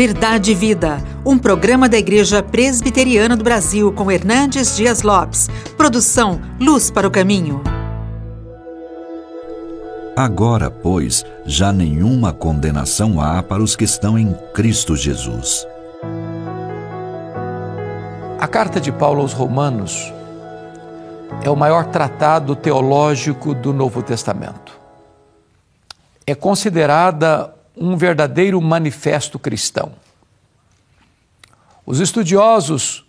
Verdade e Vida, um programa da Igreja Presbiteriana do Brasil com Hernandes Dias Lopes. Produção Luz para o Caminho. Agora, pois, já nenhuma condenação há para os que estão em Cristo Jesus. A carta de Paulo aos Romanos é o maior tratado teológico do Novo Testamento. É considerada um verdadeiro manifesto cristão. Os estudiosos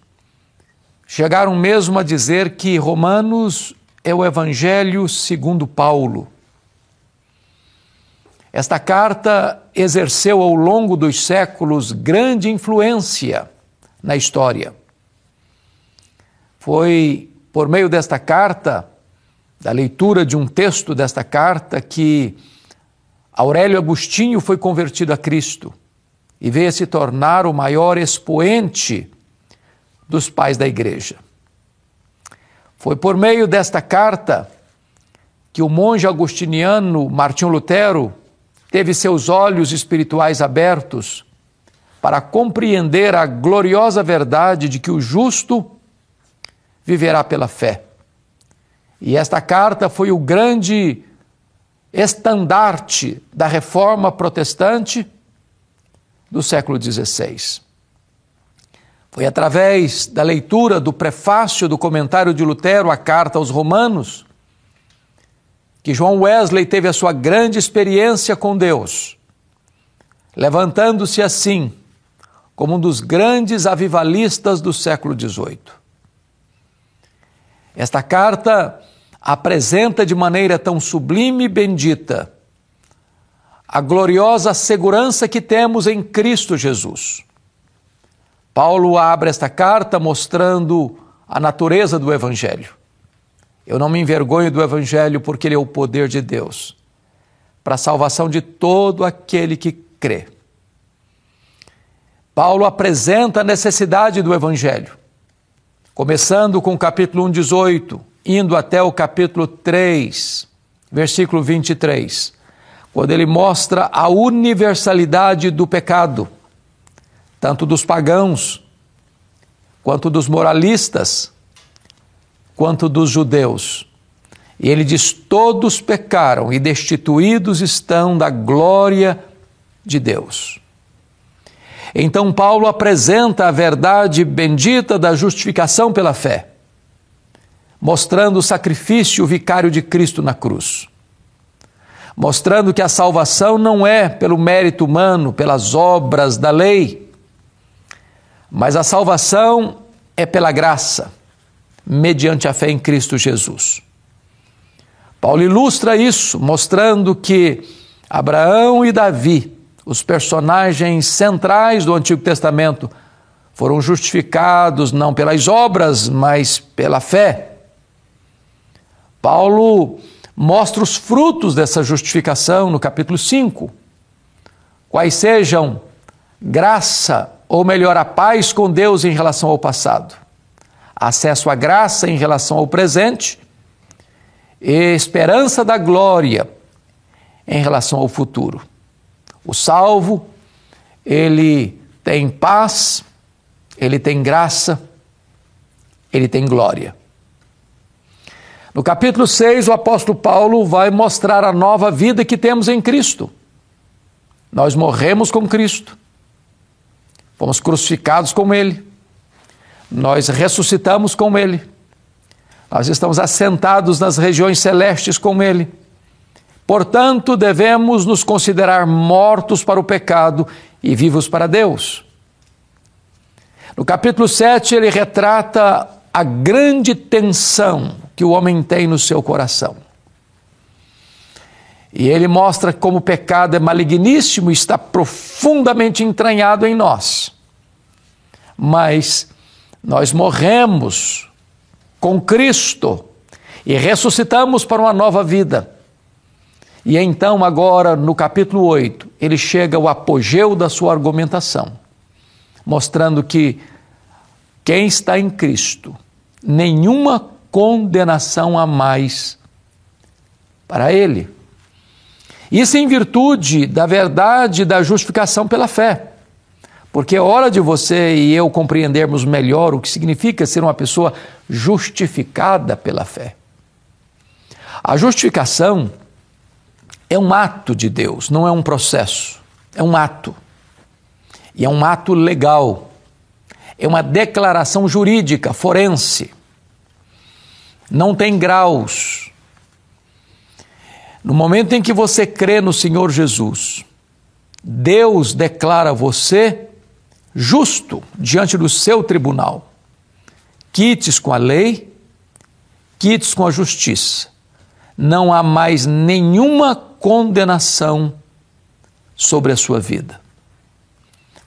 chegaram mesmo a dizer que Romanos é o Evangelho segundo Paulo. Esta carta exerceu ao longo dos séculos grande influência na história. Foi por meio desta carta, da leitura de um texto desta carta, que Aurélio Agostinho foi convertido a Cristo e veio a se tornar o maior expoente dos pais da igreja. Foi por meio desta carta que o monge agostiniano Martinho Lutero teve seus olhos espirituais abertos para compreender a gloriosa verdade de que o justo viverá pela fé. E esta carta foi o grande estandarte da reforma protestante do século XVI. Foi através da leitura do prefácio do comentário de Lutero à carta aos Romanos que João Wesley teve a sua grande experiência com Deus, levantando-se assim como um dos grandes avivalistas do século XVIII. Esta carta apresenta de maneira tão sublime e bendita a gloriosa segurança que temos em Cristo Jesus. Paulo abre esta carta mostrando a natureza do Evangelho. Eu não me envergonho do Evangelho porque ele é o poder de Deus para a salvação de todo aquele que crê. Paulo apresenta a necessidade do Evangelho, começando com o capítulo 1, 18, indo até o capítulo 3, versículo 23, quando ele mostra a universalidade do pecado, tanto dos pagãos, quanto dos moralistas, quanto dos judeus. E ele diz: Todos pecaram e destituídos estão da glória de Deus. Então, Paulo apresenta a verdade bendita da justificação pela fé mostrando o sacrifício vicário de Cristo na cruz. Mostrando que a salvação não é pelo mérito humano, pelas obras da lei, mas a salvação é pela graça, mediante a fé em Cristo Jesus. Paulo ilustra isso, mostrando que Abraão e Davi, os personagens centrais do Antigo Testamento, foram justificados não pelas obras, mas pela fé. Paulo mostra os frutos dessa justificação no capítulo 5. Quais sejam graça, ou melhor, a paz com Deus em relação ao passado, acesso à graça em relação ao presente e esperança da glória em relação ao futuro. O salvo, ele tem paz, ele tem graça, ele tem glória. No capítulo 6, o apóstolo Paulo vai mostrar a nova vida que temos em Cristo. Nós morremos com Cristo, fomos crucificados com Ele, nós ressuscitamos com Ele, nós estamos assentados nas regiões celestes com Ele. Portanto, devemos nos considerar mortos para o pecado e vivos para Deus. No capítulo 7, ele retrata a grande tensão que o homem tem no seu coração. E ele mostra como o pecado é maligníssimo e está profundamente entranhado em nós. Mas nós morremos com Cristo e ressuscitamos para uma nova vida. E então, agora, no capítulo 8, ele chega ao apogeu da sua argumentação, mostrando que quem está em Cristo, nenhuma condenação a mais para ele. Isso em virtude da verdade da justificação pela fé. Porque é hora de você e eu compreendermos melhor o que significa ser uma pessoa justificada pela fé. A justificação é um ato de Deus, não é um processo, é um ato. E é um ato legal, é uma declaração jurídica, forense. Não tem graus. No momento em que você crê no Senhor Jesus, Deus declara você justo diante do seu tribunal. Quites com a lei, quites com a justiça. Não há mais nenhuma condenação sobre a sua vida.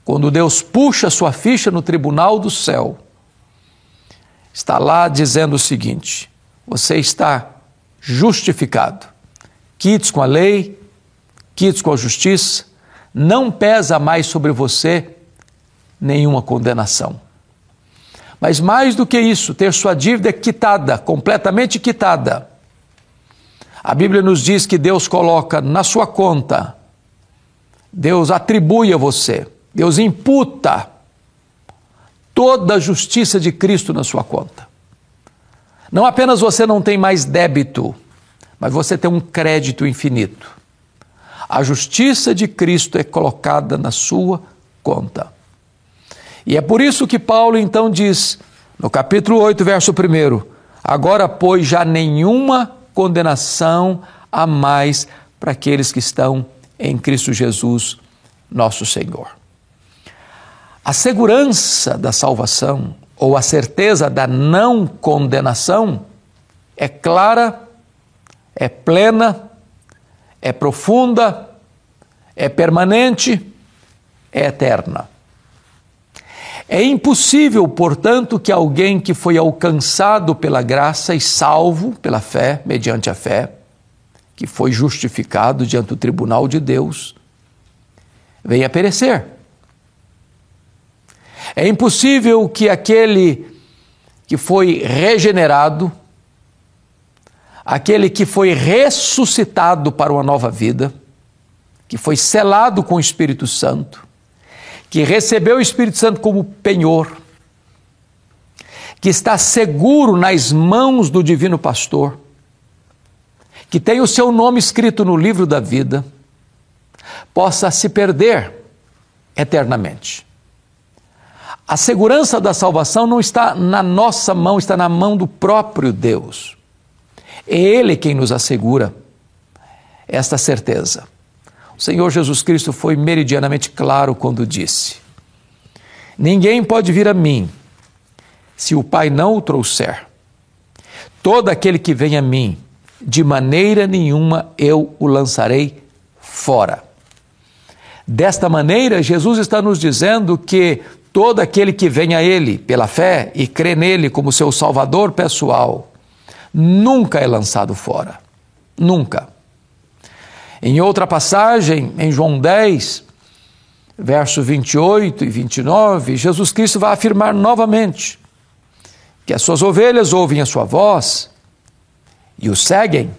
Quando Deus puxa sua ficha no tribunal do céu, está lá dizendo o seguinte: você está justificado. Quites com a lei, quites com a justiça, não pesa mais sobre você nenhuma condenação. Mas mais do que isso, ter sua dívida quitada, completamente quitada. A Bíblia nos diz que Deus coloca na sua conta, Deus atribui a você, Deus imputa toda a justiça de Cristo na sua conta. Não apenas você não tem mais débito, mas você tem um crédito infinito. A justiça de Cristo é colocada na sua conta. E é por isso que Paulo então diz, no capítulo 8, verso 1: Agora, pois, já nenhuma condenação há mais para aqueles que estão em Cristo Jesus, nosso Senhor. A segurança da salvação, ou a certeza da não condenação, é clara, é plena, é profunda, é permanente, é eterna. É impossível, portanto, que alguém que foi alcançado pela graça e salvo pela fé, mediante a fé, que foi justificado diante do tribunal de Deus, venha perecer. É impossível que aquele que foi regenerado, aquele que foi ressuscitado para uma nova vida, que foi selado com o Espírito Santo, que recebeu o Espírito Santo como penhor, que está seguro nas mãos do Divino Pastor, que tem o seu nome escrito no livro da vida, possa se perder eternamente. A segurança da salvação não está na nossa mão, está na mão do próprio Deus. É Ele quem nos assegura esta certeza. O Senhor Jesus Cristo foi meridianamente claro quando disse: Ninguém pode vir a mim se o Pai não o trouxer. Todo aquele que vem a mim, de maneira nenhuma eu o lançarei fora. Desta maneira, Jesus está nos dizendo que todo aquele que vem a Ele pela fé e crê nele como seu Salvador pessoal, nunca é lançado fora. Nunca. Em outra passagem, em João 10, verso 28 e 29, Jesus Cristo vai afirmar novamente que as suas ovelhas ouvem a sua voz e o seguem.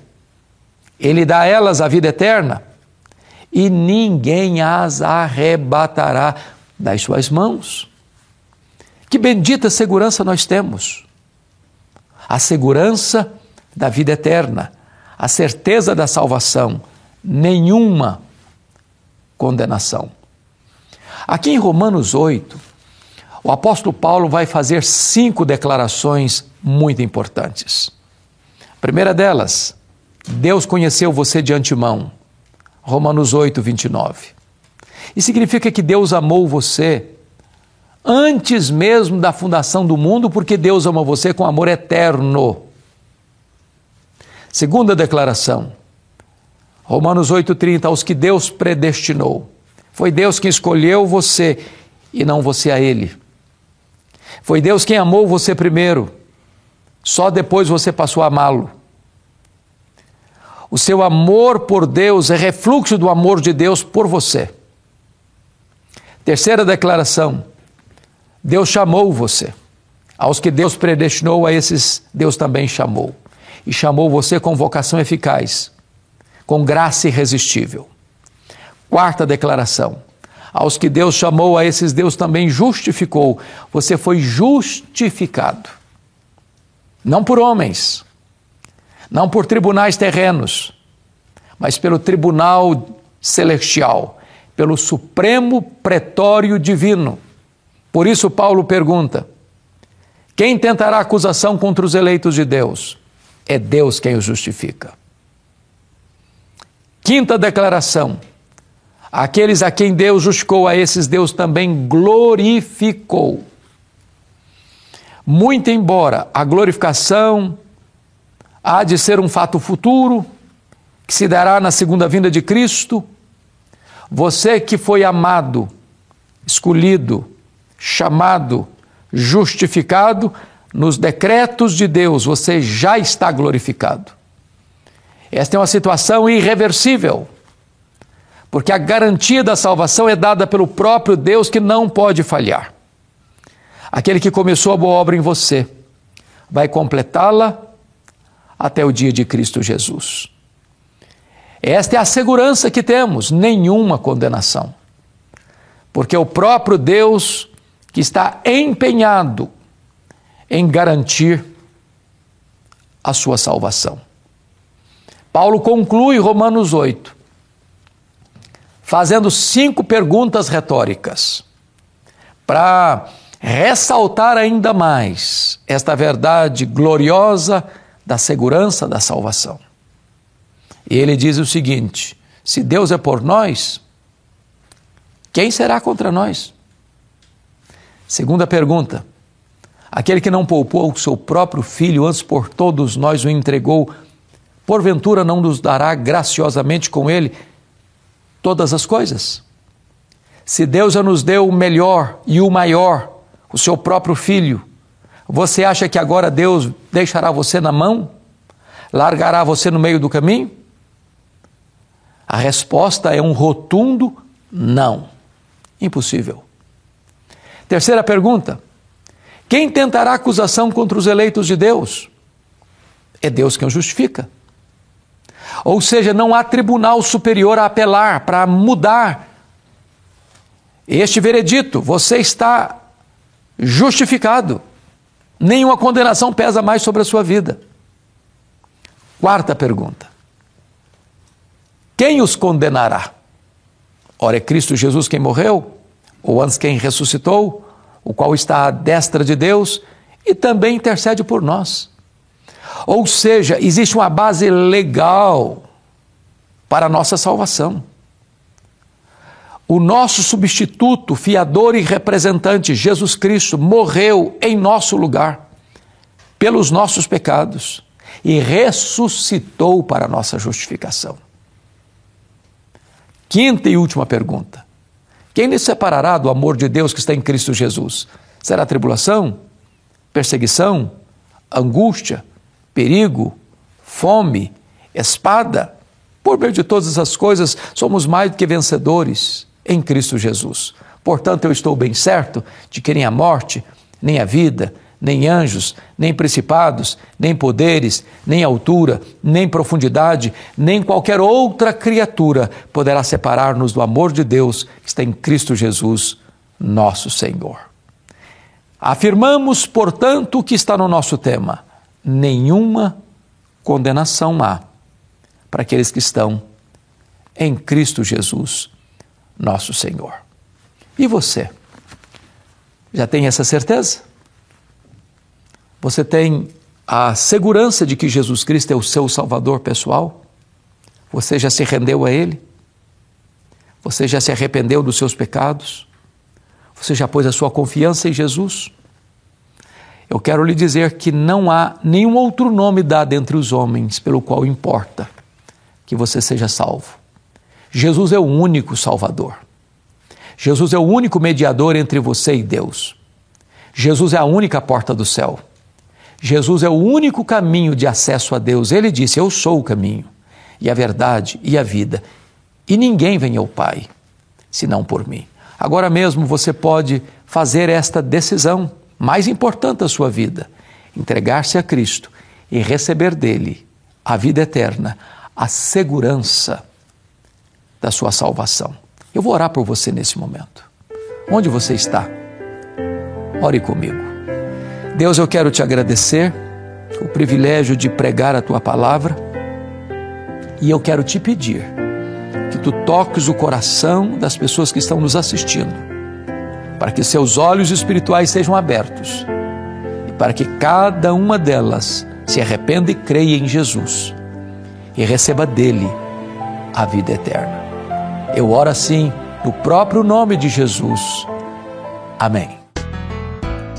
Ele dá a elas a vida eterna e ninguém as arrebatará das suas mãos. Que bendita segurança nós temos! A segurança da vida eterna, a certeza da salvação nenhuma condenação. Aqui em Romanos 8, o apóstolo Paulo vai fazer cinco declarações muito importantes. A primeira delas, Deus conheceu você de antemão. Romanos 8, 29. E significa que Deus amou você antes mesmo da fundação do mundo, porque Deus ama você com amor eterno. Segunda declaração, Romanos 8,30, aos que Deus predestinou. Foi Deus quem escolheu você e não você a Ele. Foi Deus quem amou você primeiro, só depois você passou a amá-lo. O seu amor por Deus é refluxo do amor de Deus por você. Terceira declaração: Deus chamou você. Aos que Deus predestinou, a esses Deus também chamou. E chamou você com vocação eficaz com graça irresistível. Quarta declaração: Aos que Deus chamou, a esses Deus também justificou. Você foi justificado. Não por homens, não por tribunais terrenos, mas pelo tribunal celestial, pelo supremo pretório divino. Por isso, Paulo pergunta: quem tentará acusação contra os eleitos de Deus? É Deus quem os justifica. Quinta declaração: aqueles a quem Deus justificou, a esses Deus também glorificou. Muito embora a glorificação há de ser um fato futuro, que se dará na segunda vinda de Cristo, você que foi amado, escolhido, chamado, justificado, nos decretos de Deus, você já está glorificado. Esta é uma situação irreversível, porque a garantia da salvação é dada pelo próprio Deus que não pode falhar. Aquele que começou a boa obra em você vai completá-la até o dia de Cristo Jesus. Esta é a segurança que temos, nenhuma condenação. Porque o próprio Deus que está empenhado em garantir a sua salvação. Paulo conclui Romanos 8, fazendo cinco perguntas retóricas, para ressaltar ainda mais esta verdade gloriosa da segurança da salvação. E ele diz o seguinte: se Deus é por nós, quem será contra nós? Segunda pergunta: aquele que não poupou o seu próprio filho, antes por todos nós o entregou, porventura não nos dará graciosamente com ele todas as coisas? Se Deus já nos deu o melhor e o maior, o seu próprio filho, você acha que agora Deus deixará você na mão? Largará você no meio do caminho? A resposta é um rotundo não. Impossível. Terceira pergunta: quem tentará acusação contra os eleitos de Deus? É Deus quem o justifica. Ou seja, não há tribunal superior a apelar para mudar este veredito. Você está justificado. Nenhuma condenação pesa mais sobre a sua vida. Quarta pergunta: quem os condenará? Ora, é Cristo Jesus quem morreu, ou antes quem ressuscitou, o qual está à destra de Deus e também intercede por nós. Ou seja, existe uma base legal para a nossa salvação. O nosso substituto, fiador e representante, Jesus Cristo, morreu em nosso lugar, pelos nossos pecados, e ressuscitou para a nossa justificação. Quinta e última pergunta: Quem nos separará do amor de Deus que está em Cristo Jesus? Será tribulação, perseguição, angústia, perigo, fome, espada? Por meio de todas as coisas, somos mais do que vencedores em Cristo Jesus. Portanto, eu estou bem certo de que nem a morte, nem a vida, nem anjos, nem principados, nem poderes, nem altura, nem profundidade, nem qualquer outra criatura poderá separar-nos do amor de Deus que está em Cristo Jesus, nosso Senhor. Afirmamos, portanto, o que está no nosso tema: nenhuma condenação há para aqueles que estão em Cristo Jesus, nosso Senhor. E você? Já tem essa certeza? Você tem a segurança de que Jesus Cristo é o seu Salvador pessoal? Você já se rendeu a Ele? Você já se arrependeu dos seus pecados? Você já pôs a sua confiança em Jesus? Eu quero lhe dizer que não há nenhum outro nome dado entre os homens pelo qual importa que você seja salvo. Jesus é o único Salvador. Jesus é o único mediador entre você e Deus. Jesus é a única porta do céu. Jesus é o único caminho de acesso a Deus. Ele disse: Eu sou o caminho, e a verdade e a vida. E ninguém vem ao Pai senão por mim. Agora mesmo você pode fazer esta decisão mais importante da sua vida: entregar-se a Cristo e receber dele a vida eterna, a segurança da sua salvação. Eu vou orar por você nesse momento. Onde você está? Ore comigo. Deus, eu quero te agradecer o privilégio de pregar a tua palavra e eu quero te pedir que tu toques o coração das pessoas que estão nos assistindo, para que seus olhos espirituais sejam abertos e para que cada uma delas se arrependa e creia em Jesus e receba dele a vida eterna. Eu oro assim no próprio nome de Jesus. Amém.